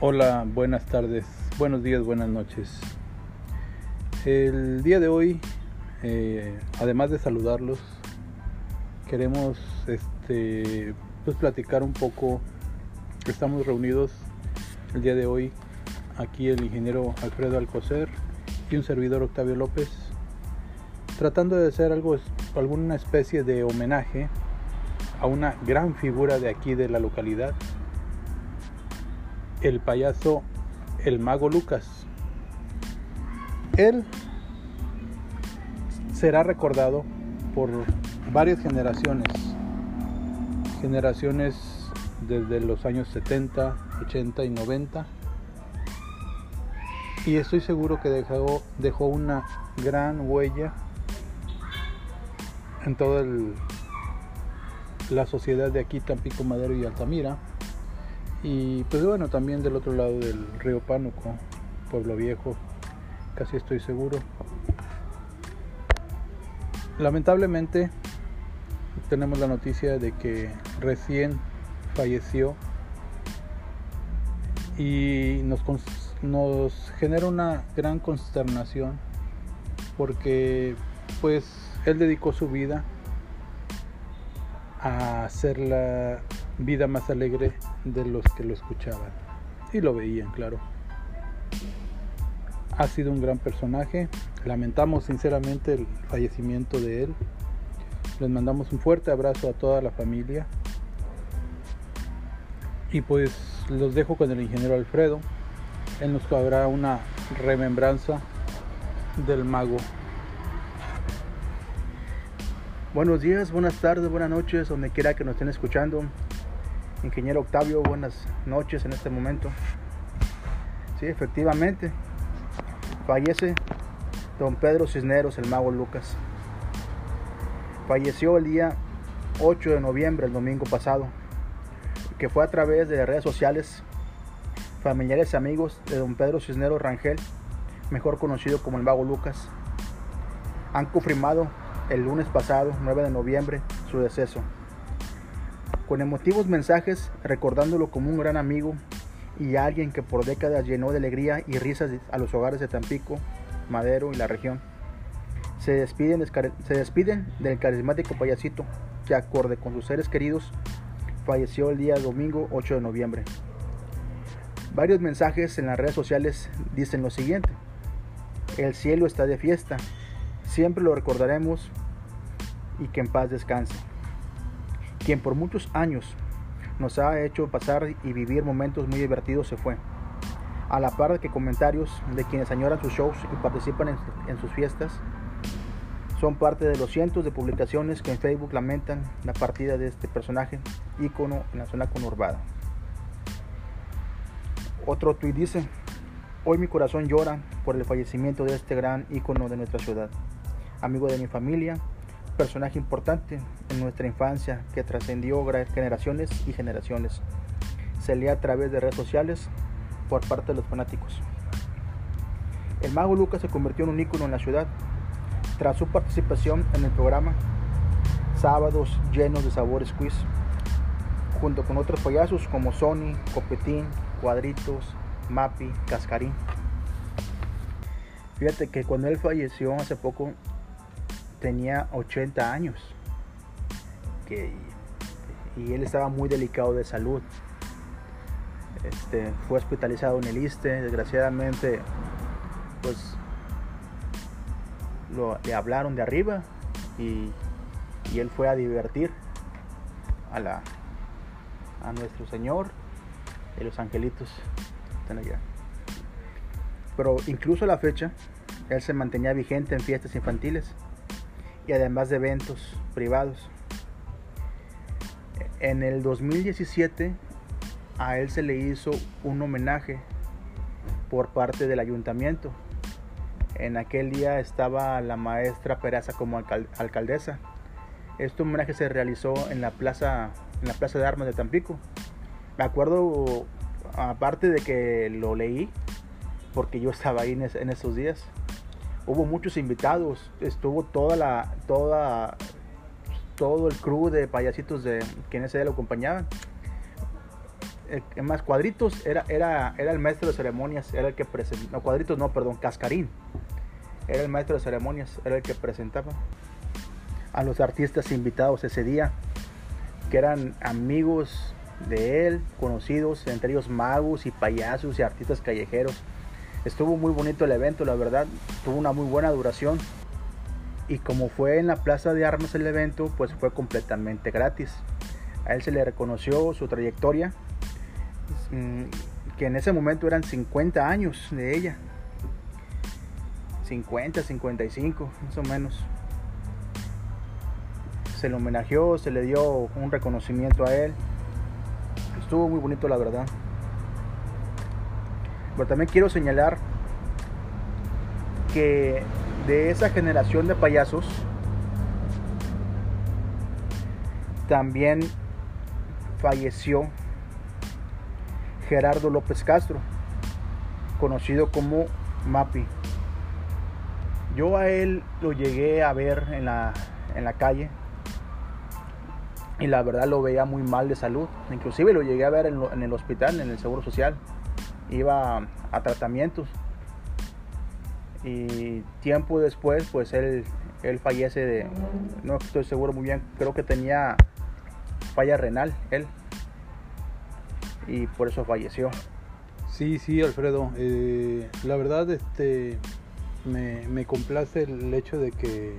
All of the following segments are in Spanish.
Hola, buenas tardes, buenos días, buenas noches. El día de hoy, eh, además de saludarlos, queremos este, pues platicar un poco. Estamos reunidos el día de hoy aquí el ingeniero Alfredo Alcocer y un servidor Octavio López, tratando de hacer algo, alguna especie de homenaje a una gran figura de aquí de la localidad, el payaso El Mago Lucas. Él será recordado por varias generaciones, generaciones desde los años 70, 80 y 90. Y estoy seguro que dejó, dejó una gran huella en toda la sociedad de aquí, Tampico Madero y Altamira. Y pues bueno, también del otro lado del río Pánuco, Pueblo Viejo, casi estoy seguro. Lamentablemente tenemos la noticia de que recién falleció y nos, nos genera una gran consternación porque pues él dedicó su vida a hacer la vida más alegre de los que lo escuchaban y lo veían, claro. Ha sido un gran personaje. Lamentamos sinceramente el fallecimiento de él. Les mandamos un fuerte abrazo a toda la familia. Y pues los dejo con el ingeniero Alfredo. Él nos habrá una remembranza del mago Buenos días, buenas tardes, buenas noches, donde quiera que nos estén escuchando. Ingeniero Octavio, buenas noches en este momento. Sí, efectivamente, fallece don Pedro Cisneros, el mago Lucas. Falleció el día 8 de noviembre, el domingo pasado, que fue a través de redes sociales, familiares y amigos de don Pedro Cisneros Rangel, mejor conocido como el mago Lucas, han confirmado el lunes pasado, 9 de noviembre, su deceso. Con emotivos mensajes recordándolo como un gran amigo y alguien que por décadas llenó de alegría y risas a los hogares de Tampico, Madero y la región. Se despiden, se despiden del carismático payasito que acorde con sus seres queridos falleció el día domingo 8 de noviembre. Varios mensajes en las redes sociales dicen lo siguiente. El cielo está de fiesta, Siempre lo recordaremos y que en paz descanse. Quien por muchos años nos ha hecho pasar y vivir momentos muy divertidos se fue. A la par de que comentarios de quienes añoran sus shows y participan en, sus fiestas, son parte de los cientos de publicaciones que en Facebook lamentan la partida de este personaje, ícono en la zona conurbada. Otro tuit dice, hoy mi corazón llora por el fallecimiento de este gran ícono de nuestra ciudad amigo de mi familia, personaje importante en nuestra infancia que trascendió generaciones y generaciones. Se lee a través de redes sociales por parte de los fanáticos. El mago Lucas se convirtió en un ícono en la ciudad tras su participación en el programa Sábados llenos de sabores quiz, junto con otros payasos como Sony, Copetín, Cuadritos, Mapi, Cascarín. Fíjate que cuando él falleció hace poco tenía 80 años y él estaba muy delicado de salud. Este, fue hospitalizado en el ISTE, desgraciadamente pues le hablaron de arriba y, él fue a divertir a, la, a nuestro Señor y los angelitos. Pero incluso a la fecha, él se mantenía vigente en fiestas infantiles y además de eventos privados. En el 2017 a él se le hizo un homenaje por parte del ayuntamiento. En aquel día estaba la maestra Peraza como alcaldesa. Este homenaje se realizó en la plaza, en la plaza de armas de Tampico. Me acuerdo, aparte de que lo leí, porque yo estaba ahí en esos días hubo muchos invitados, estuvo toda la, toda, todo el crew de payasitos de quienes se lo acompañaban. eh, más cuadritos era, era, era el maestro de ceremonias, era el que presentaba, no cuadritos no, perdón, Cascarín, era el maestro de ceremonias, era el que presentaba a los artistas invitados ese día, que eran amigos de él, conocidos, entre ellos magos y payasos y artistas callejeros. Estuvo muy bonito el evento, la verdad, tuvo una muy buena duración. Y como fue en la Plaza de Armas el evento, pues fue completamente gratis. A él se le reconoció su trayectoria, mm, que en ese momento eran 50 años de ella. 50, 55, más o menos. Se le homenajeó, se le dio un reconocimiento a él. Estuvo muy bonito, la verdad. Pero también quiero señalar que de esa generación de payasos, también falleció Gerardo López Castro, conocido como Mapi. Yo a él lo llegué a ver en la, en la calle y la verdad lo veía muy mal de salud. Inclusive lo llegué a ver en, en el hospital, en el Seguro Social. Iba a tratamientos y tiempo después pues él, él fallece de, no estoy seguro muy bien, creo que tenía falla renal él y por eso falleció. Sí, sí, Alfredo. Eh, la verdad, este, me, me, complace el hecho de que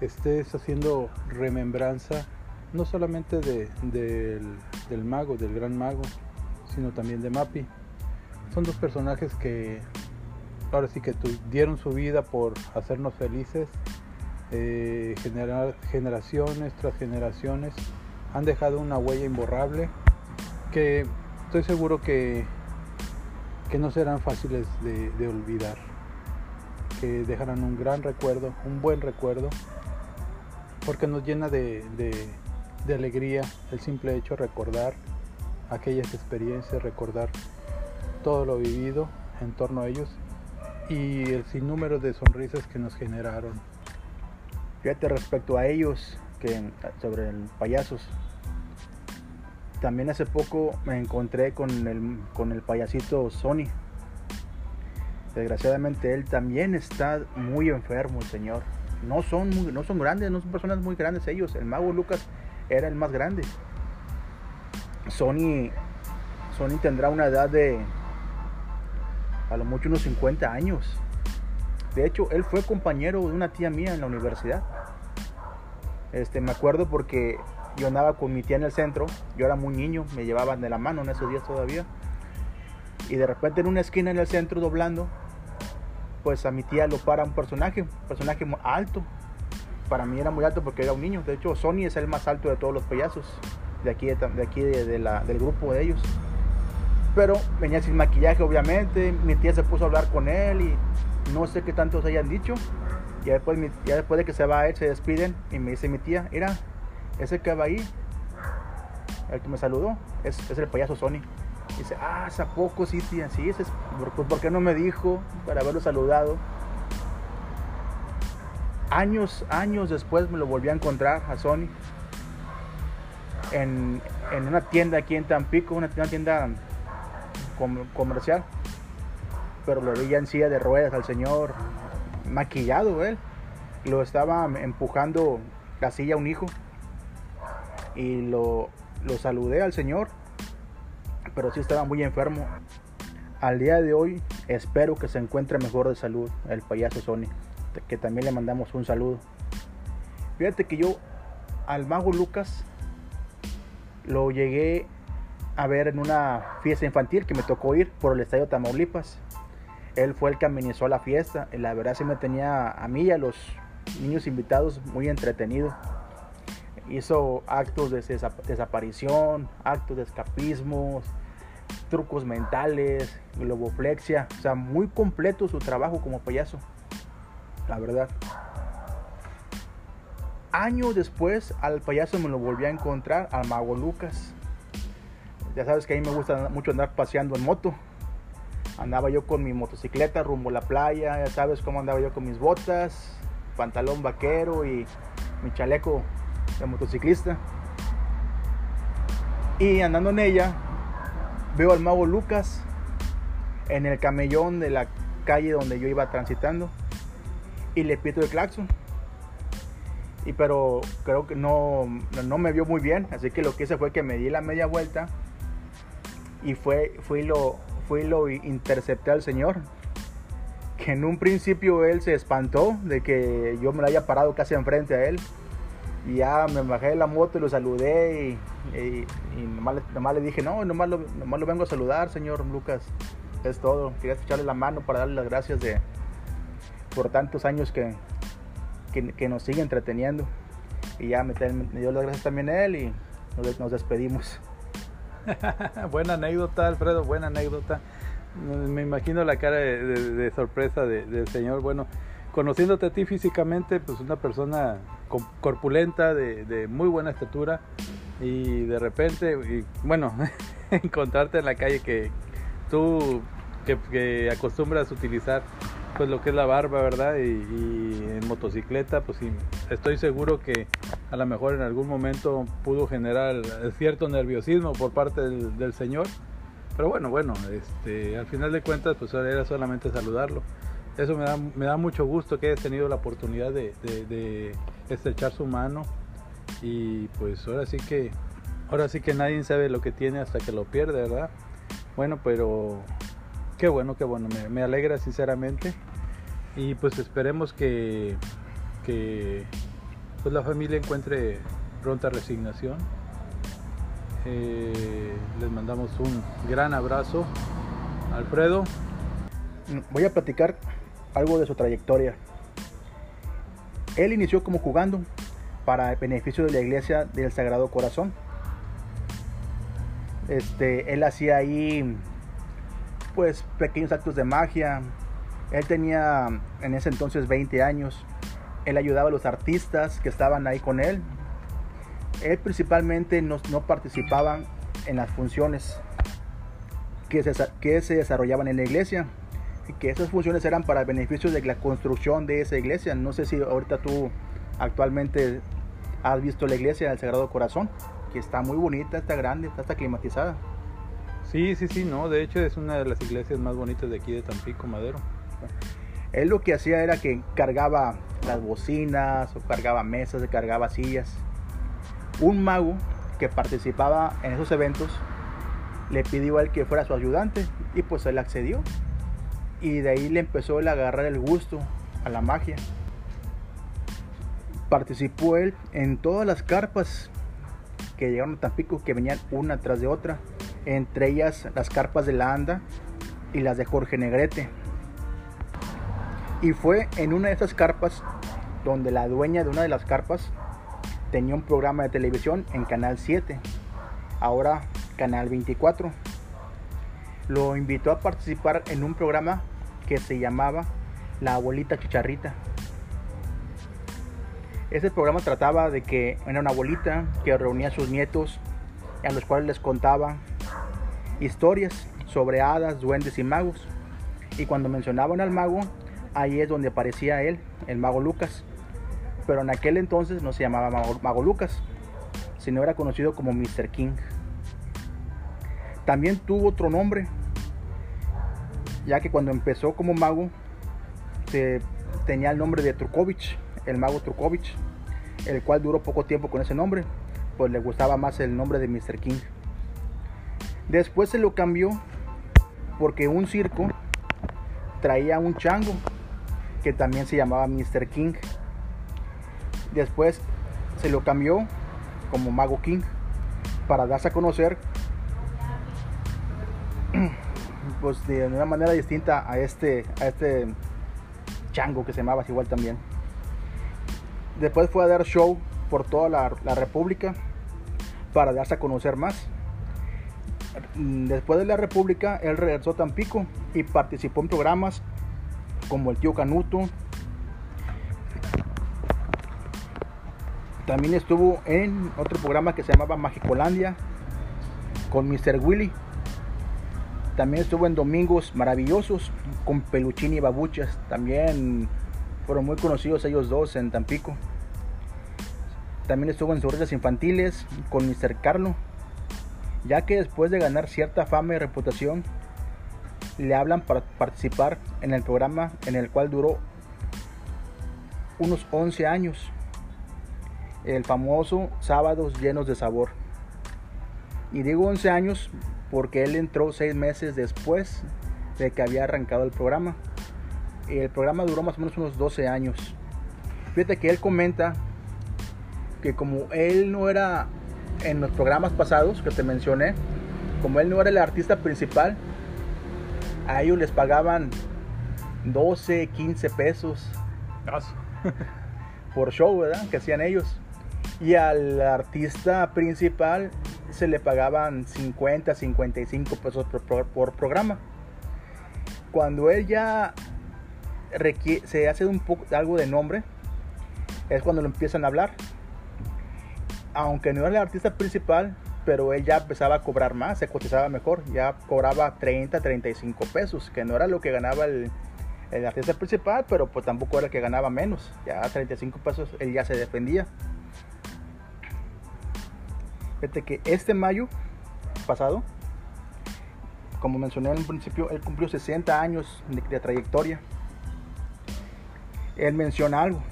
estés haciendo remembranza no solamente de, del, del mago, del gran mago, sino también de Mapi. Son dos personajes que ahora sí que dieron su vida por hacernos felices, eh, generar, generaciones tras generaciones, han dejado una huella imborrable que estoy seguro que, que no serán fáciles de, olvidar, que dejarán un gran recuerdo, un buen recuerdo, porque nos llena de, de alegría el simple hecho de recordar aquellas experiencias, recordar todo lo vivido en torno a ellos y el sinnúmero de sonrisas que nos generaron. Fíjate respecto a ellos, que sobre el payasos. También hace poco me encontré con el, con el payasito Sony. Desgraciadamente él también está muy enfermo, el señor. No son, no son grandes, no son personas muy grandes ellos. El mago Lucas era el más grande. Sony, Sony tendrá una edad de a lo mucho unos 50 años. De hecho, él fue compañero de una tía mía en la universidad. Este, me acuerdo porque yo andaba con mi tía en el centro, yo era muy niño, me llevaban de la mano en esos días todavía. Y de repente en una esquina en el centro doblando, pues a mi tía lo para un personaje, un personaje alto. Para mí era muy alto porque era un niño. De hecho, Sony es el más alto de todos los payasos de aquí, de aquí del grupo de ellos. Pero venía sin maquillaje, obviamente. Mi tía se puso a hablar con él y no sé qué tantos hayan dicho. Y después, ya después de que se va a él, se despiden y me dice mi tía, mira, ese que va ahí, el que me saludó, es, el payaso Sony. dice, ah, ¿a poco sí, tía? Sí, ese es, pues, ¿por qué no me dijo para haberlo saludado? Años, años después me lo volví a encontrar a Sony en, en una tienda aquí en Tampico, una tienda comercial. Pero lo veía en silla de ruedas al señor, maquillado él. Lo estaba empujando la silla un hijo. Y lo, lo saludé al señor. Pero sí estaba muy enfermo. Al día de hoy espero que se encuentre mejor de salud el payaso Sony. Que también le mandamos un saludo. Fíjate que yo al mago Lucas lo llegué a ver en una fiesta infantil que me tocó ir por el estadio Tamaulipas. Él fue el que amenizó la fiesta. Y la verdad sí me tenía a mí y a los niños invitados muy entretenido. Hizo actos de desaparición, actos de escapismo, trucos mentales, globoflexia. O sea, muy completo su trabajo como payaso. La verdad. Años después al payaso me lo volví a encontrar, al mago Lucas ya sabes que a mí me gusta mucho andar paseando en moto. Andaba yo con mi motocicleta rumbo a la playa, ya sabes cómo andaba yo con mis botas, pantalón vaquero y mi chaleco de motociclista. Y andando en ella, veo al mago Lucas en el camellón de la calle donde yo iba transitando y le pito el claxon. Y pero creo que no, no me vio muy bien, así que lo que hice fue que me di la media vuelta y fue, fui lo, fui lo intercepté al señor. Que en un principio él se espantó de que yo me lo haya parado casi enfrente a él. Y ya me bajé de la moto y lo saludé y, y, nomás, le dije, no, nomás lo, nomás lo vengo a saludar, señor Lucas. Es todo. Quería echarle la mano para darle las gracias de, por tantos años que, que, nos sigue entreteniendo. Y ya me, dio las gracias también a él y nos, despedimos. buena anécdota, Alfredo, buena anécdota. Me imagino la cara de, sorpresa del señor. Bueno, conociéndote a ti físicamente, pues una persona corpulenta, de, muy buena estatura, y de repente, y, bueno, encontrarte en la calle que tú que, que acostumbras utilizar pues lo que es la barba, ¿verdad? Y, en motocicleta, pues sí, estoy seguro que a lo mejor en algún momento pudo generar cierto nerviosismo por parte del, señor. Pero bueno, bueno, este, al final de cuentas, pues era solamente saludarlo. Eso me da, me da mucho gusto que hayas tenido la oportunidad de, de estrechar su mano. Y pues ahora sí que, ahora sí que nadie sabe lo que tiene hasta que lo pierde, ¿verdad? Bueno, pero Qué bueno, qué bueno, me, alegra sinceramente. Y pues esperemos que, pues la familia encuentre pronta resignación. Eh, les mandamos un gran abrazo. Alfredo. Voy a platicar algo de su trayectoria. Él inició como jugando para el beneficio de la iglesia del Sagrado Corazón. Este, él hacía ahí pues pequeños actos de magia. Él tenía en ese entonces 20 años. Él ayudaba a los artistas que estaban ahí con él. Él principalmente no, no participaba en las funciones que se, que se desarrollaban en la iglesia. Y que esas funciones eran para el beneficio de la construcción de esa iglesia. No sé si ahorita tú actualmente has visto la iglesia del Sagrado Corazón, que está muy bonita, está grande, está climatizada. Sí, sí, sí, no, de hecho es una de las iglesias más bonitas de aquí de Tampico, Madero. Él lo que hacía era que cargaba las bocinas, o cargaba mesas, cargaba sillas. Un mago que participaba en esos eventos le pidió a él que fuera su ayudante y pues él accedió. Y de ahí le empezó a agarrar el gusto a la magia. Participó él en todas las carpas que llegaron a Tampico, que venían una tras de otra entre ellas las carpas de la Anda y las de Jorge Negrete. Y fue en una de esas carpas donde la dueña de una de las carpas tenía un programa de televisión en Canal 7, ahora Canal 24. Lo invitó a participar en un programa que se llamaba La abuelita chicharrita. Ese programa trataba de que era una abuelita que reunía a sus nietos a los cuales les contaba historias sobre hadas, duendes y magos. Y cuando mencionaban al mago, ahí es donde aparecía él, el mago Lucas. Pero en aquel entonces no se llamaba mago, Lucas, sino era conocido como Mr. King. También tuvo otro nombre, ya que cuando empezó como mago tenía el nombre de Trukovich, el mago Trukovich, el cual duró poco tiempo con ese nombre, pues le gustaba más el nombre de Mr. King. Después se lo cambió porque un circo traía un chango que también se llamaba Mr. King. Después se lo cambió como Mago King para darse a conocer pues de una manera distinta a este a este chango que se llamaba igual también. Después fue a dar show por toda la, la República para darse a conocer más. Después de la República, él regresó a Tampico y participó en programas como El Tío Canuto. También estuvo en otro programa que se llamaba Magicolandia con Mr. Willy. También estuvo en Domingos Maravillosos con Peluchín y Babuchas. También fueron muy conocidos ellos dos en Tampico. También estuvo en Sorrillas Infantiles con Mr. Carlo ya que después de ganar cierta fama y reputación, le hablan para participar en el programa en el cual duró unos 11 años, el famoso Sábados llenos de sabor. Y digo 11 años porque él entró 6 meses después de que había arrancado el programa. El programa duró más o menos unos 12 años. Fíjate que él comenta que como él no era en los programas pasados que te mencioné, como él no era el artista principal, a ellos les pagaban 12, 15 pesos por show, ¿verdad? Que hacían ellos. Y al artista principal se le pagaban 50, 55 pesos por, programa. Cuando él ya se hace un poco algo de nombre, es cuando lo empiezan a hablar. Aunque no era el artista principal, pero él ya empezaba a cobrar más, se cotizaba mejor, ya cobraba 30, 35 pesos, que no era lo que ganaba el, el artista principal, pero pues tampoco era el que ganaba menos, ya 35 pesos él ya se defendía. Fíjate que este mayo pasado, como mencioné en un principio, él cumplió 60 años de, trayectoria. Él menciona algo.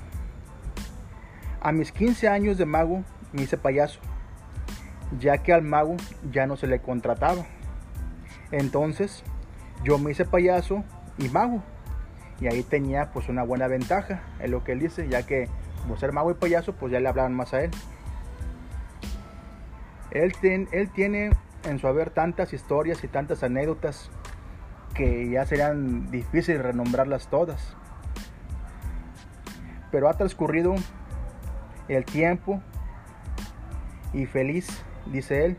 A mis 15 años de mago me hice payaso, ya que al mago ya no se le contrataba. Entonces yo me hice payaso y mago. Y ahí tenía pues una buena ventaja, es lo que él dice, ya que como ser mago y payaso pues ya le hablaban más a él. Él, él tiene en su haber tantas historias y tantas anécdotas que ya serían difíciles renombrarlas todas. Pero ha transcurrido el tiempo y feliz, dice él.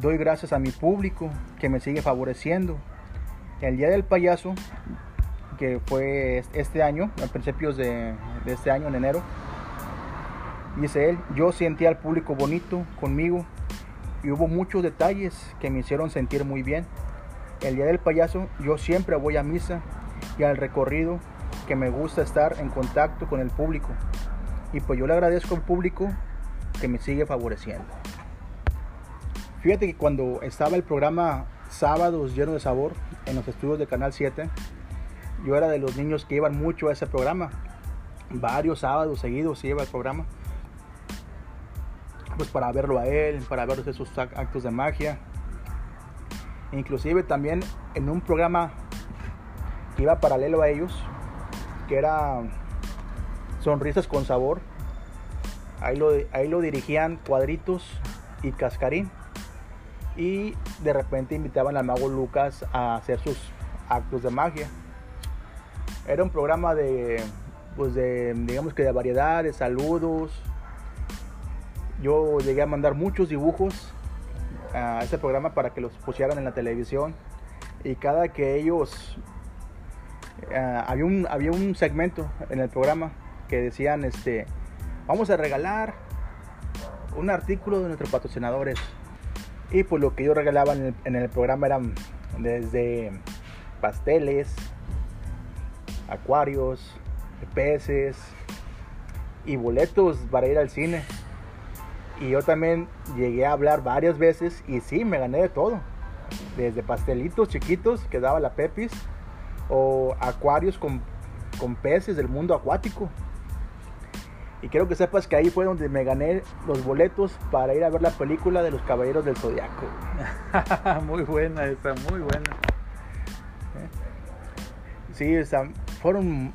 Doy gracias a mi público que me sigue favoreciendo. El Día del Payaso, que fue este año, a principios de, de este año, en enero, Dice él, yo sentí al público bonito conmigo y hubo muchos detalles que me hicieron sentir muy bien. El día del payaso yo siempre voy a misa y al recorrido que me gusta estar en contacto con el público. Y pues yo le agradezco al público que me sigue favoreciendo. Fíjate que cuando estaba el programa Sábados lleno de sabor en los estudios de Canal 7, yo era de los niños que iban mucho a ese programa. Varios sábados seguidos se iba el programa pues para verlo a él, para ver esos actos de magia. Inclusive también en un programa que iba paralelo a ellos, que era Sonrisas con Sabor. Ahí lo, ahí lo dirigían Cuadritos y Cascarín. Y de repente invitaban al mago Lucas a hacer sus actos de magia. Era un programa de, pues de, digamos que de variedades, saludos, yo llegué a mandar muchos dibujos a ese programa para que los pusieran en la televisión y cada que ellos eh, había un había un segmento en el programa que decían este vamos a regalar un artículo de nuestros patrocinadores y pues lo que ellos regalaban en el, en el programa eran desde pasteles acuarios peces y boletos para ir al cine y yo también llegué a hablar varias veces y sí, me gané de todo. Desde pastelitos chiquitos que daba la Pepis o acuarios con, peces del mundo acuático. Y quiero que sepas que ahí fue donde me gané los boletos para ir a ver la película de los Caballeros del Zodiaco. muy buena esa, muy buena. Sí, fueron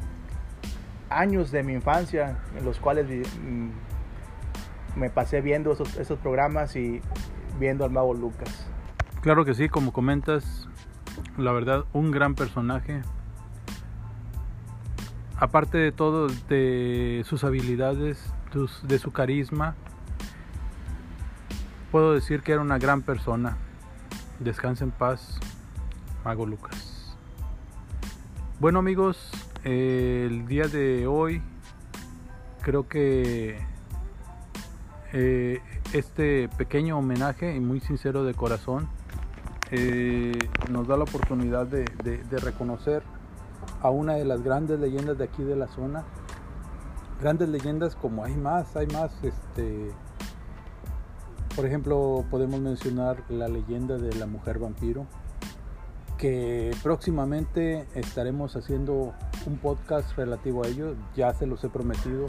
años de mi infancia en los cuales mm, me pasé viendo esos, programas y viendo al mago Lucas. Claro que sí, como comentas, la verdad, un gran personaje. Aparte de todo, de sus habilidades, de su carisma, puedo decir que era una gran persona. Descansa en paz, Mago Lucas. Bueno amigos, el día de hoy creo que eh, este pequeño homenaje y muy sincero de corazón eh, nos da la oportunidad de, reconocer a una de las grandes leyendas de aquí de la zona. Grandes leyendas como hay más, hay más, este, Por ejemplo, podemos mencionar la leyenda de la mujer vampiro, que próximamente estaremos haciendo un podcast relativo a ello, ya se los he prometido.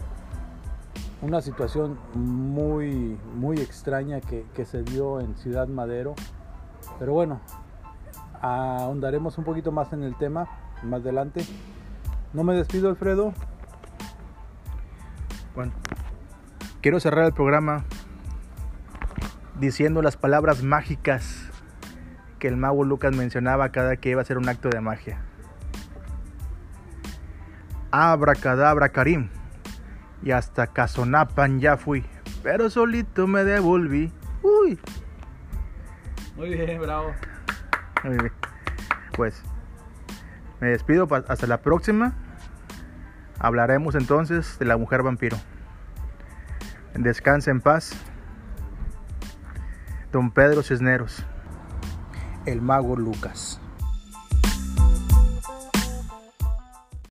Una situación muy, muy extraña que, que se dio en Ciudad Madero, pero bueno, ahondaremos un poquito más en el tema más adelante. No me despido, Alfredo. Bueno, quiero cerrar el programa diciendo las palabras mágicas que el mago Lucas mencionaba cada que iba a hacer un acto de magia. Abracadabra Karim. Y hasta Casonapan ya fui, pero solito me devolví. Uy. Muy bien, bravo. Muy bien. Pues me despido hasta la próxima. Hablaremos entonces de la mujer vampiro. Descanse en paz. Don Pedro Cisneros. El mago Lucas.